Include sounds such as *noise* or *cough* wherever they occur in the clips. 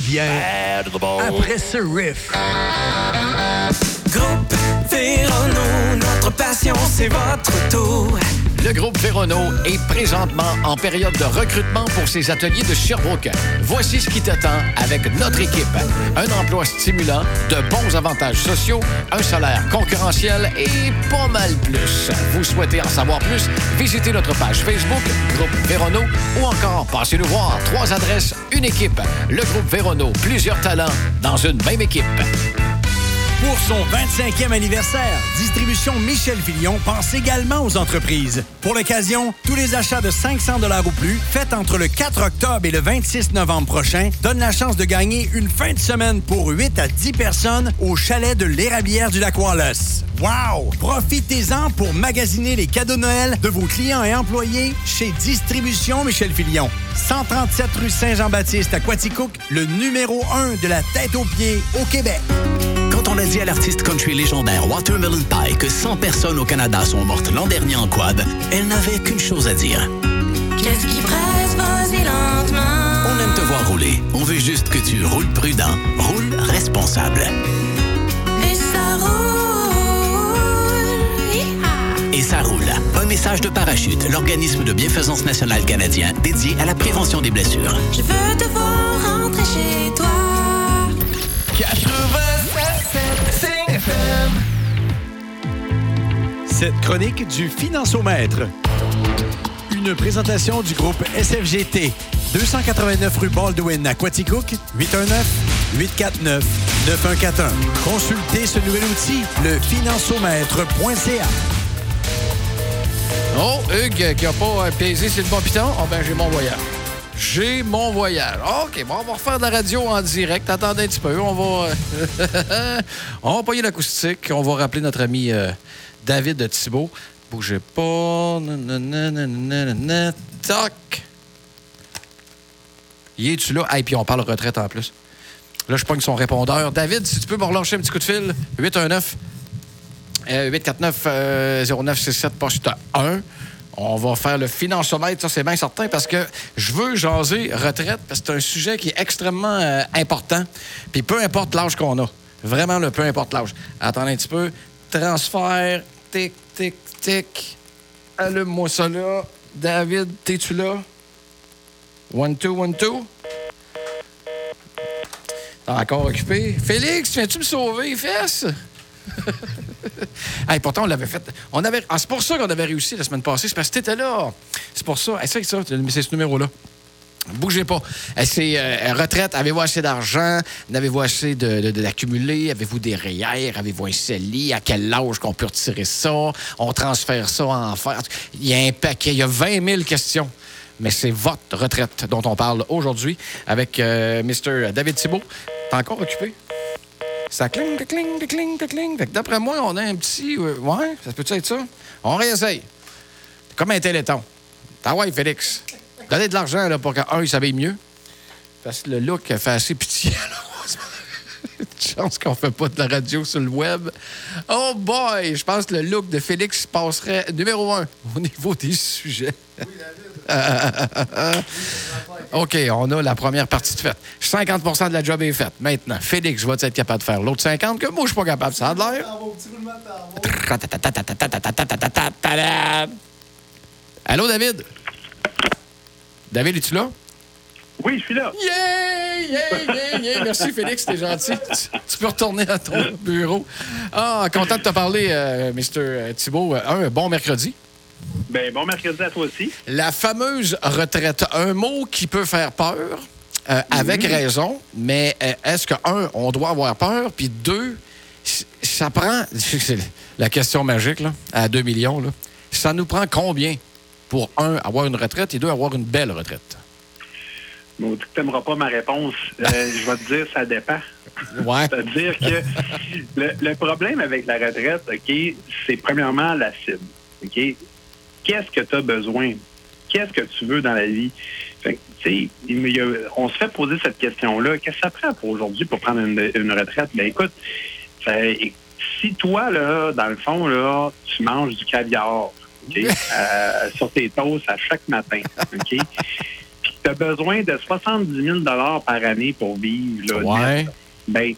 revient après ce riff. Groupe Vérono, notre passion, c'est votre tour. Le groupe Vérono est présentement en période de recrutement pour ses ateliers de Sherbrooke. Voici ce qui t'attend avec notre équipe. Un emploi stimulant, de bons avantages sociaux, un salaire concurrentiel et pas mal plus. Vous souhaitez en savoir plus? Visitez notre page Facebook, groupe Vérono, ou encore passez nous voir. Trois adresses, une équipe. Le groupe Vérono, plusieurs talents dans une même équipe. Pour son 25e anniversaire, Distribution Michel Filion pense également aux entreprises. Pour l'occasion, tous les achats de 500 ou plus faits entre le 4 octobre et le 26 novembre prochain donnent la chance de gagner une fin de semaine pour 8 à 10 personnes au chalet de l'Érablière du lac Wallace. Wow! Profitez-en pour magasiner les cadeaux de Noël de vos clients et employés chez Distribution Michel Filion. 137 rue Saint-Jean-Baptiste à Quaticook, le numéro 1 de la tête aux pieds au Québec. Quand on a dit à l'artiste country légendaire Watermelon Pie que 100 personnes au Canada sont mortes l'an dernier en quad, elle n'avait qu'une chose à dire. Qu'est-ce qui presse, vas-y lentement. On aime te voir rouler. On veut juste que tu roules prudent, roules responsable. Et ça roule. Hi-ha. Et ça roule. Un message de Parachute, l'organisme de bienfaisance nationale canadien dédié à la prévention des blessures. Je veux te voir rentrer chez toi. 87 FM. Cette chronique du Financiomètre. Une présentation du groupe SFGT. 289 rue Baldwin à Quaticook, 819-849-9141. Consultez ce nouvel outil, le financiomètre.ca. Oh, Hugues qui n'a pas euh, pesé sur le bon piton. Oh, ben, j'ai mon voyage. J'ai mon voyage. OK, bon, on va refaire de la radio en direct. Attendez un petit peu. On va. euh, *laughs* on va payer l'acoustique. On va rappeler notre ami euh, David Thibault. Bougez pas. Nanana. Toc. Y es-tu là? Et puis on parle retraite en plus. Là, je pogne son répondeur. David, si tu peux me relâcher un petit coup de fil. 819 euh, 849-0967, poste 1. On va faire le financiomètre, ça c'est bien certain, parce que je veux jaser retraite, parce que c'est un sujet qui est extrêmement euh, important. Puis peu importe l'âge qu'on a. Vraiment, le peu importe l'âge. Attendez un petit peu. Transfert, tic, tic, tic. Allume-moi ça là. David, t'es-tu là? One, two, one, two. T'es encore occupé? Félix, viens-tu me sauver, *laughs* Hey, pourtant, on l'avait fait. On avait... ah, c'est pour ça qu'on avait réussi la semaine passée. C'est parce que t'étais là. C'est pour ça. C'est ça, c'est ce numéro-là. Bougez pas. Eh, C'est euh, retraite. Avez-vous assez d'argent? N'avez-vous assez de? Avez-vous des REER? Avez-vous un CELI? À quel âge qu'on peut retirer ça? On transfère ça en faire. Il y a un paquet. Il y a 20 000 questions. Mais c'est votre retraite dont on parle aujourd'hui avec euh, Mr. David Thibault. T'es encore occupé? Ça cling, cling, cling, cling. Fait d'après moi, on a un petit. euh, ouais, ça peut être ça? On réessaye. Comme un téléthon. Ah ouais, Félix. Donnez de l'argent là, pour qu'un, il s'habille mieux. Parce que le look fait assez pitié. Une *laughs* chance qu'on fait pas de la radio sur le web. Oh boy! Je pense que le look de Félix passerait numéro un au niveau des sujets. *laughs* OK, on a la première partie de faite. 50% de la job est faite. Maintenant, Félix, je vais être capable de faire l'autre 50 que moi, je suis pas capable. Ça a l'air. Allô, David? David, es-tu là? Oui, je suis là. Yeah, yeah, yeah, yeah. Merci, Félix, t'es gentil. Tu, peux retourner à ton bureau. Ah, content de te parler, euh, Mr. Thibault. Un bon mercredi. Ben, bon mercredi à toi aussi. La fameuse retraite, un mot qui peut faire peur, euh, avec raison, mais euh, est-ce que, un, on doit avoir peur, puis deux, ça prend, *laughs* c'est la question magique, là, à 2 millions, là, ça nous prend combien pour, un, avoir une retraite et deux, avoir une belle retraite? Bon, tu n'aimeras pas ma réponse. Euh, *laughs* je vais te dire, ça dépend. Ouais. C'est-à-dire que le, le problème avec la retraite, OK, c'est premièrement la cible. OK? Qu'est-ce que tu as besoin? Qu'est-ce que tu veux dans la vie? Fait que, il a- on se fait poser cette question-là. Qu'est-ce que ça prend pour aujourd'hui pour prendre une, une retraite? Ben écoute, si toi, là, dans le fond, là, tu manges du caviar, euh, sur tes toasts à chaque matin, OK? Puis tu as besoin de 70 000 par année pour vivre. Là, Ouais. Ben,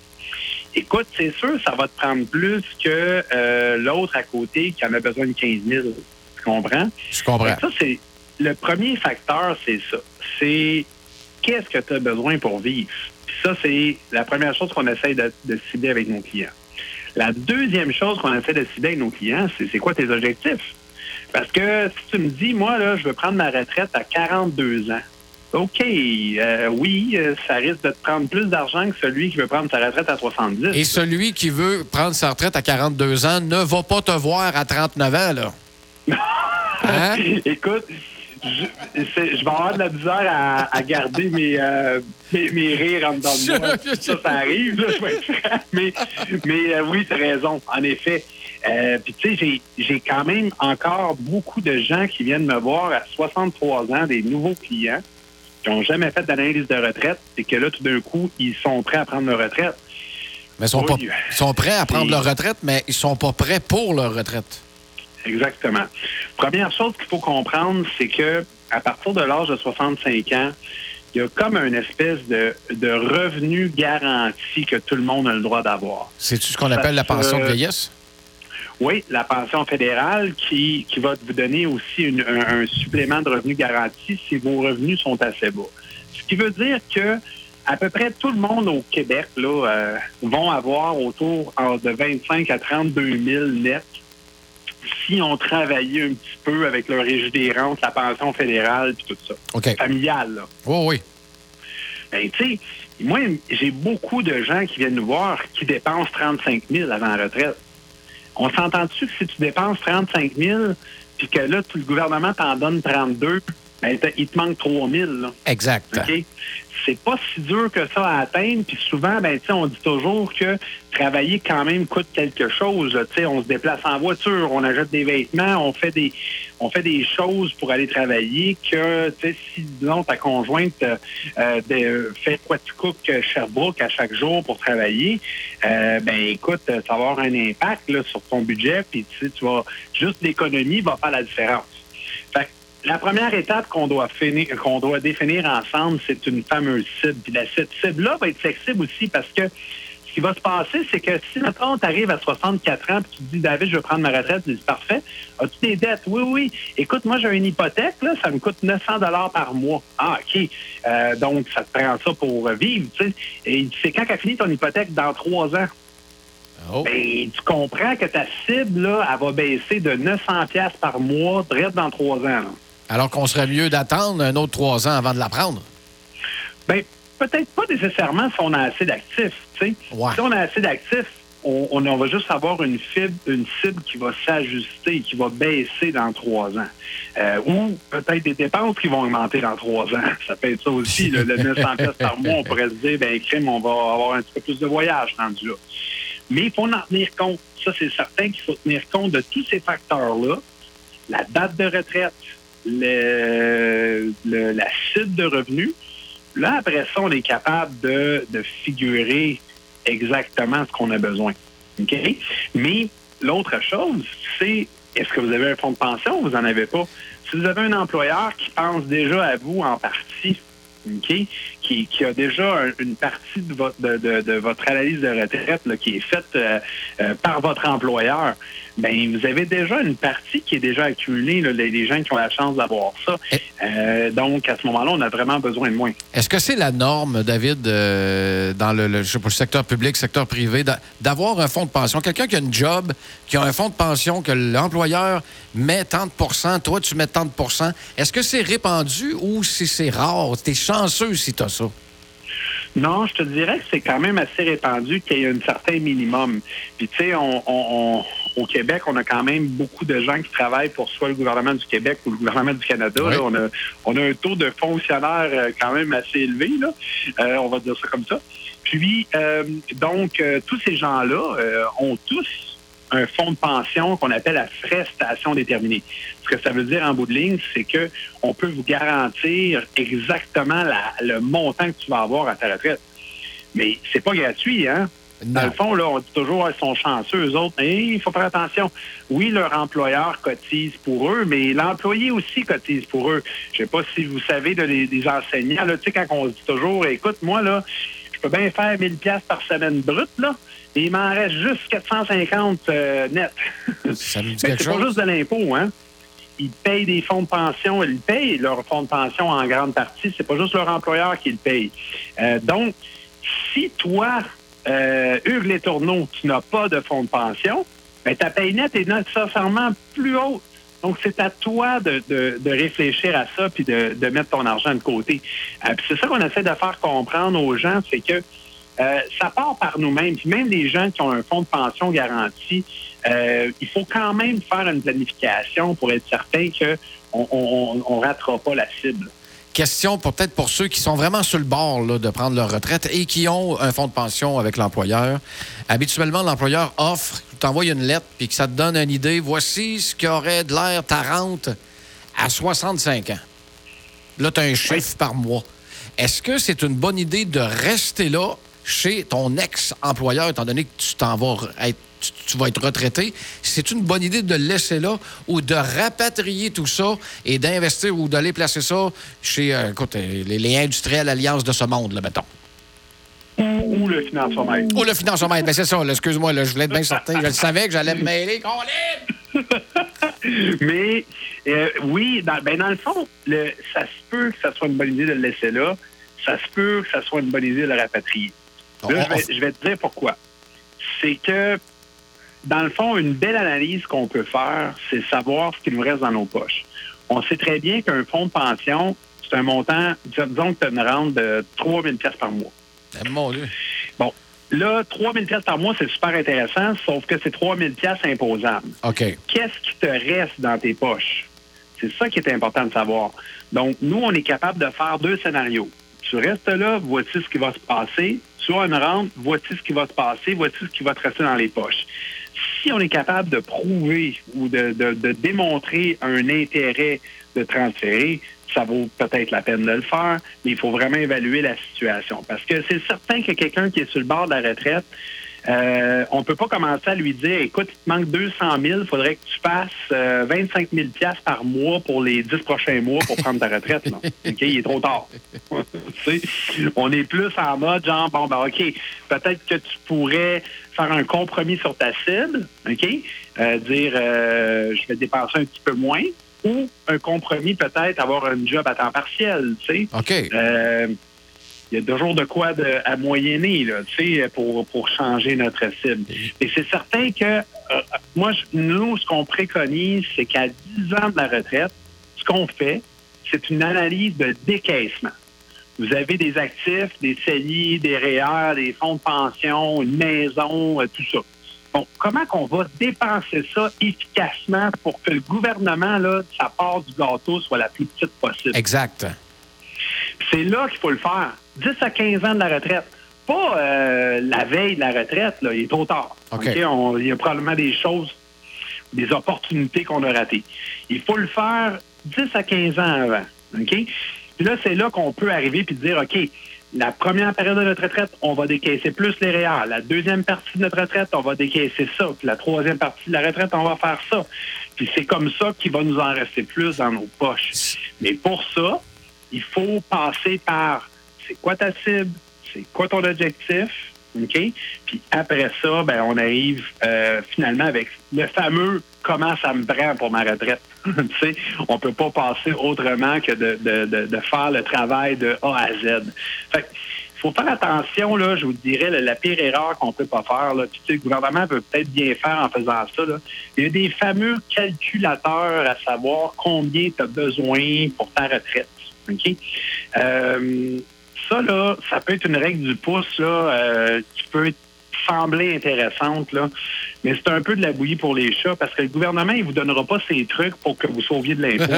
écoute, c'est sûr, ça va te prendre plus que euh, l'autre à côté qui en a besoin de 15 000. Tu comprends? Je comprends. Ça, c'est le premier facteur, c'est ça. C'est qu'est-ce que tu as besoin pour vivre? Puis ça, c'est la première chose qu'on essaie de, de cibler avec nos clients. La deuxième chose qu'on essaie de cibler avec nos clients, c'est c'est quoi tes objectifs? Parce que si tu me dis, moi, là, je veux prendre ma retraite à 42 ans. OK, euh, oui, euh, ça risque de te prendre plus d'argent que celui qui veut prendre sa retraite à 70. Et celui qui veut prendre sa retraite à 42 ans ne va pas te voir à 39 ans, là. Hein? *laughs* Écoute, je, je vais avoir de la misère à, à garder mes, euh, mes, mes rires en dedans de moi. *laughs* Ça, ça arrive, là, je vais être franc. Mais, mais euh, oui, tu raison, en effet. Euh, Puis tu sais, j'ai- quand même encore beaucoup de gens qui viennent me voir à 63 ans, des nouveaux clients qui n'ont jamais fait d'analyse de retraite et que là, tout d'un coup, ils sont prêts à prendre leur retraite. Mais ils sont, Oui. sont prêts à prendre leur retraite, mais ils sont pas prêts pour leur retraite. Exactement. Première chose qu'il faut comprendre, c'est que à partir de l'âge de 65 ans, il y a comme une espèce de, de revenu garanti que tout le monde a le droit d'avoir. C'est-tu ce qu'on appelle la pension de vieillesse? Oui, la pension fédérale qui, qui va vous donner aussi une- un, un supplément de revenu garanti si vos revenus sont assez bas. Ce qui veut dire que à peu près tout le monde au Québec là, euh, vont avoir autour de 25 à 32 000 nets si on travaillait un petit peu avec le régime des rentes, la pension fédérale puis tout ça. OK. Familiale, là. Oui, oui. Ben, tu sais, moi, j'ai beaucoup de gens qui viennent nous voir qui dépensent 35 000 avant la retraite. On s'entend-tu que si tu dépenses 35 000 puis que là, tout le gouvernement t'en donne 32, ben, il te manque 3 000, là. Exact. OK? C'est pas si dur que ça à atteindre. Puis souvent, ben, tu sais, on dit toujours que travailler quand même coûte quelque chose. là. Tu sais, on se déplace en voiture, on achète des vêtements, on fait des, on fait des choses pour aller travailler que, tu sais, si, disons, ta conjointe euh, euh, de- fait quoi tu cook Sherbrooke à chaque jour pour travailler, euh, ben, écoute, ça va avoir un impact là, sur ton budget. Puis, tu sais, tu vas, juste l'économie va faire la différence. La première étape qu'on doit finir, qu'on doit définir ensemble, c'est une fameuse cible. Puis la, cette cible-là va être flexible aussi parce que ce qui va se passer, c'est que si, maintenant tu arrives à 64 ans puis tu te dis, David, je veux prendre ma retraite, tu dis, parfait. As-tu des dettes? Oui, oui. Écoute, moi, j'ai une hypothèque, là, ça me coûte 900 dollars par mois. Ah, OK. Euh, donc, ça te prend ça pour vivre, tu sais. Et c'est quand qu'a fini ton hypothèque? Dans trois ans. Oh. Ben, tu comprends que ta cible, là, elle va baisser de 900 pièces par mois, direct dans trois ans. là. Alors qu'on serait mieux d'attendre un autre trois ans avant de la prendre. Ben, peut-être pas nécessairement si on a assez d'actifs. Ouais. Si on a assez d'actifs, on, on- on va juste avoir une fibre, une cible qui va s'ajuster, qui va baisser dans trois ans. Euh, ou peut-être des dépenses qui vont augmenter dans trois ans. *laughs* Ça peut être ça aussi. là, le 900 pièces par mois, on pourrait se dire, ben crime, on va avoir un petit peu plus de voyage rendu là. Mais il faut en tenir compte. Ça, c'est certain qu'il faut tenir compte de tous ces facteurs-là. La date de retraite, le, le- la cible de revenus. Là, après ça, on est capable de, de figurer exactement ce qu'on a besoin. OK? Mais l'autre chose, c'est est-ce que vous avez un fonds de pension ou vous n'en avez pas? Si vous avez un employeur qui pense déjà à vous en partie, OK, qui, qui a déjà un- une partie de votre, de, de- de votre analyse de retraite là, qui est faite euh, euh, par votre employeur, ben vous avez déjà une partie qui est déjà accumulée, là, les, gens qui ont la chance d'avoir ça. Euh, donc, à ce moment-là, on a vraiment besoin de moins. Est-ce que c'est la norme, David, euh, dans le, le- je sais pas, le secteur public, secteur privé, d'a- d'avoir un fonds de pension? Quelqu'un qui a une job, qui a un fonds de pension, que l'employeur met tant de toi, tu mets tant de Est-ce que c'est répandu ou si c'est rare? T'es chanceux si t'as ça. Non, je te dirais que c'est quand même assez répandu qu'il y ait un certain minimum. Puis tu sais, on, on- on- au Québec, on a quand même beaucoup de gens qui travaillent pour soit le gouvernement du Québec ou le gouvernement du Canada. Oui. là. On, a, on a un taux de fonctionnaires euh, quand même assez élevé, là. Euh, on va dire ça comme ça. Puis, euh, donc, euh, tous ces gens-là ont tous un fonds de pension qu'on appelle à frais station déterminée. Ce que ça veut dire en bout de ligne, c'est que on peut vous garantir exactement la- le montant que tu vas avoir à ta retraite. Mais c'est pas gratuit, hein? Dans le fond, là, on dit toujours qu'ils sont chanceux, eux autres, mais il faut faire attention. Oui, leur employeur cotise pour eux, mais l'employé aussi cotise pour eux. Je sais pas si vous savez de des, enseignants, là, tu sais, quand on dit toujours, écoute, moi, là, je peux bien faire 1000 pièces par semaine brute, là, il m'en reste juste 450 euh, net. Ça me dit *laughs* quelque C'est pas juste de l'impôt, hein? Ils payent des fonds de pension, ils payent leurs fonds de pension en grande partie. C'est pas juste leur employeur qui le paye. Euh, donc, si toi, euh, Hugues Les Tourneaux, tu n'as pas de fonds de pension, ben, ta paye nette est nécessairement plus haute. Donc, c'est à toi de, de- de réfléchir à ça puis de, de mettre ton argent de côté. Euh, puis c'est ça qu'on essaie de faire comprendre aux gens, c'est que euh, ça part par nous-mêmes. Puis même les gens qui ont un fonds de pension garanti, euh, il faut quand même faire une planification pour être certain qu'on ne ratera pas la cible. Question pour peut-être pour ceux qui sont vraiment sur le bord là, de prendre leur retraite et qui ont un fonds de pension avec l'employeur. Habituellement, l'employeur offre, t'envoie une lettre puis que ça te donne une idée. Voici ce qui aurait de l'air ta rente à 65 ans. Là, tu as un chiffre par mois. Est-ce que c'est une bonne idée de rester là chez ton ex-employeur, étant donné que tu t'en vas être, tu, tu vas être retraité? C'est une bonne idée de le laisser là ou de rapatrier tout ça et d'investir ou d'aller placer ça chez euh, écoute, euh, les, les industriels alliances de ce monde, là, mettons? Ou, ou le financement. Ou le financement. Ben, c'est ça, excuse-moi, je voulais être bien certain. Je le savais que j'allais me mêler. *laughs* Mais euh, oui, dans, ben dans le fond, le, ça se peut que ça soit une bonne idée de le laisser là. Ça se peut que ça soit une bonne idée de le rapatrier. Là, je, vais, je vais te dire pourquoi. C'est que, dans le fond, une belle analyse qu'on peut faire, c'est savoir ce qui nous reste dans nos poches. On sait très bien qu'un fonds de pension, c'est un montant, disons que tu as une rente de 3 000 par mois. Eh, Mon Dieu. Bon, là, 3 000 par mois, c'est super intéressant, sauf que c'est 3 000 imposables OK. qu'est-ce qui te reste dans tes poches? C'est ça qui est important de savoir. Donc, nous, on est capable de faire deux scénarios. Tu restes là, voici ce qui va se passer. Tu as une rente, voici ce qui va se passer, voici ce qui va te rester dans les poches. Si on est capable de prouver ou de, de- de démontrer un intérêt de transférer, ça vaut peut-être la peine de le faire, mais il faut vraiment évaluer la situation. Parce que c'est certain que quelqu'un qui est sur le bord de la retraite, euh, on peut pas commencer à lui dire, écoute, il te manque 200 000, il faudrait que tu fasses euh, 25 000 piastres par mois pour les 10 prochains mois pour prendre ta retraite. là. *laughs* OK, il est trop tard. *laughs* On est plus en mode, genre, bon, ben, OK, peut-être que tu pourrais faire un compromis sur ta cible, OK, Euh, dire, euh, je vais dépenser un petit peu moins, ou un compromis, peut-être avoir un job à temps partiel, tu sais? OK. Il y a toujours de quoi de, à moyenner là, pour, pour changer notre cible. Et c'est certain que euh, moi, nous, ce qu'on préconise, c'est qu'à 10 ans de la retraite, ce qu'on fait, c'est une analyse de décaissement. Vous avez des actifs, des CELI, des REER, des fonds de pension, une maison, euh, tout ça. Bon, comment qu'on va dépenser ça efficacement pour que le gouvernement, là, sa part du gâteau soit la plus petite possible? Exact. C'est là qu'il faut le faire. 10 à 15 ans de la retraite. Pas euh, la veille de la retraite, là, il est trop tard. OK. OK? On- il y a probablement des choses, des opportunités qu'on a ratées. Il faut le faire 10 à 15 ans avant. OK? Puis là, c'est là qu'on peut arriver puis dire, OK, la première période de notre retraite, on va décaisser plus les REER. La deuxième partie de notre retraite, on va décaisser ça. Puis la troisième partie de la retraite, on va faire ça. Puis c'est comme ça qu'il va nous en rester plus dans nos poches. Mais pour ça, il faut passer par c'est quoi ta cible, c'est quoi ton objectif, OK? Puis après ça, ben, on arrive euh, finalement avec le fameux comment ça me prend pour ma retraite. *laughs* tu sais, on peut pas passer autrement que de, de, de, faire le travail de A à Z. Fait faut faire attention, là, je vous dirais, la, la pire erreur qu'on peut pas faire. Là. Puis, tu sais, le gouvernement peut peut-être bien faire en faisant ça. Là. Il y a des fameux calculateurs à savoir combien tu as besoin pour ta retraite. OK? Euh, ça, là, ça peut être une règle du pouce là, euh, qui peut sembler intéressante, là, mais c'est un peu de la bouillie pour les chats parce que le gouvernement, il vous donnera pas ces trucs pour que vous sauviez de l'impôt. *laughs*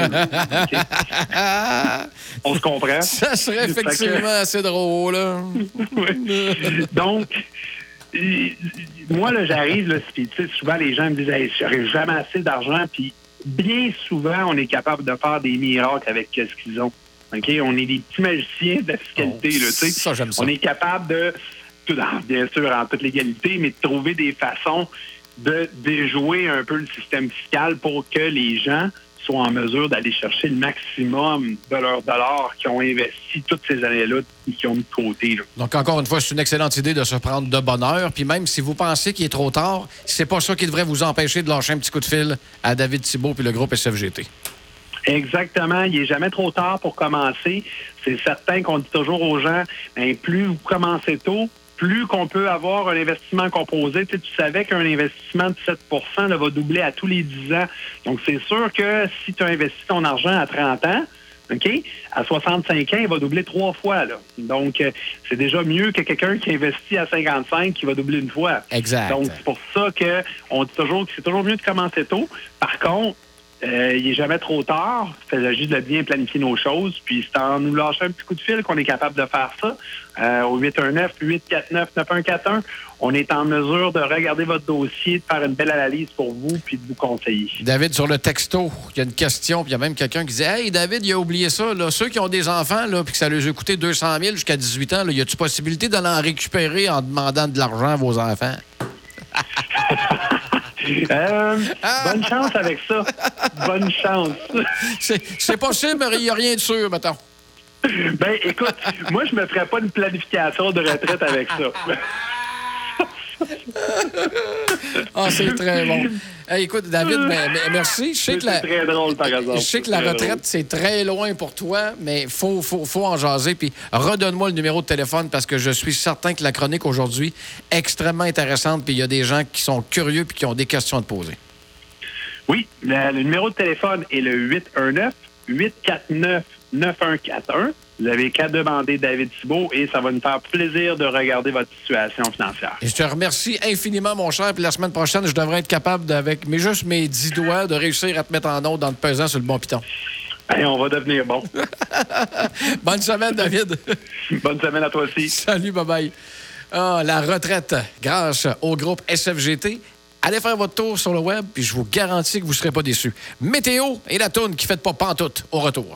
On se comprend? Ça serait que- effectivement assez drôle. là. *laughs* Donc, moi, là, j'arrive, là, puis, souvent, les gens me disent, hey, j'aurais jamais assez d'argent, puis bien souvent, on est capable de faire des miracles avec ce qu'ils ont. OK? On est des petits magiciens de la fiscalité, Oh, là, tu sais. ça, j'aime ça. On est capable de tout, bien sûr en toute légalité, mais de trouver des façons de déjouer un peu le système fiscal pour que les gens soient en mesure d'aller chercher le maximum de leurs dollars qu'ils ont investi toutes ces années-là et qu'ils ont mis de côté. Donc, encore une fois, c'est une excellente idée de se prendre de bonne heure. Puis même si vous pensez qu'il est trop tard, c'est pas ça qui devrait vous empêcher de lâcher un petit coup de fil à David Thibault puis le groupe SFGT. Exactement. Il n'est jamais trop tard pour commencer. C'est certain qu'on dit toujours aux gens, ben, plus vous commencez tôt, plus qu'on peut avoir un investissement composé. Tu, savais qu'un investissement de 7% va doubler à tous les 10 ans. Donc, c'est sûr que si tu as investi ton argent à 30 ans, OK? À 65 ans, il va doubler trois fois. Là. Donc, euh, c'est déjà mieux que quelqu'un qui investit à 55 qui va doubler une fois. Exact. Donc, c'est pour ça qu'on dit toujours que c'est toujours mieux de commencer tôt. Par contre, euh, il n'est jamais trop tard. Il s'agit juste de bien planifier nos choses. Puis c'est en nous lâchant un petit coup de fil qu'on est capable de faire ça. Euh, au 819-849-9141, on est en mesure de regarder votre dossier, de faire une belle analyse pour vous, puis de vous conseiller. David, sur le texto, il y a une question, puis il y a même quelqu'un qui dit Hey, David, il a oublié ça. Là. Ceux qui ont des enfants, là, puis que ça leur a coûté 200 000 jusqu'à 18 ans, là, y a-t-il possibilité d'aller en récupérer en demandant de l'argent à vos enfants? *laughs* Euh, bonne chance avec ça. Bonne chance. C'est possible, mais il n'y a rien de sûr, mettons. Ben, écoute, moi, je me ferais pas une planification de retraite avec ça. Ah, c'est très bon. écoute, David, merci. Je sais que la, très drôle, par exemple. Je sais que la retraite, c'est très loin pour toi, mais il faut, faut, faut, en jaser. Puis redonne-moi le numéro de téléphone parce que je suis certain que la chronique aujourd'hui est extrêmement intéressante. Puis il y a des gens qui sont curieux puis qui ont des questions à te poser. Oui, le numéro de téléphone est le 819 849 9141. Vous avez qu'à demander David Thibault et ça va nous faire plaisir de regarder votre situation financière. Et je te remercie infiniment, mon cher. Puis la semaine prochaine, je devrais être capable, avec juste mes dix doigts, de réussir à te mettre en ordre dans le pesant sur le bon piton. on va devenir bon. *laughs* Bonne semaine, David. *laughs* Bonne semaine à toi aussi. Salut, bye-bye. Ah, la retraite grâce au groupe SFGT. Allez faire votre tour sur le web, puis je vous garantis que vous ne serez pas déçus. Météo et la toune qui fait pas pantoute au retour.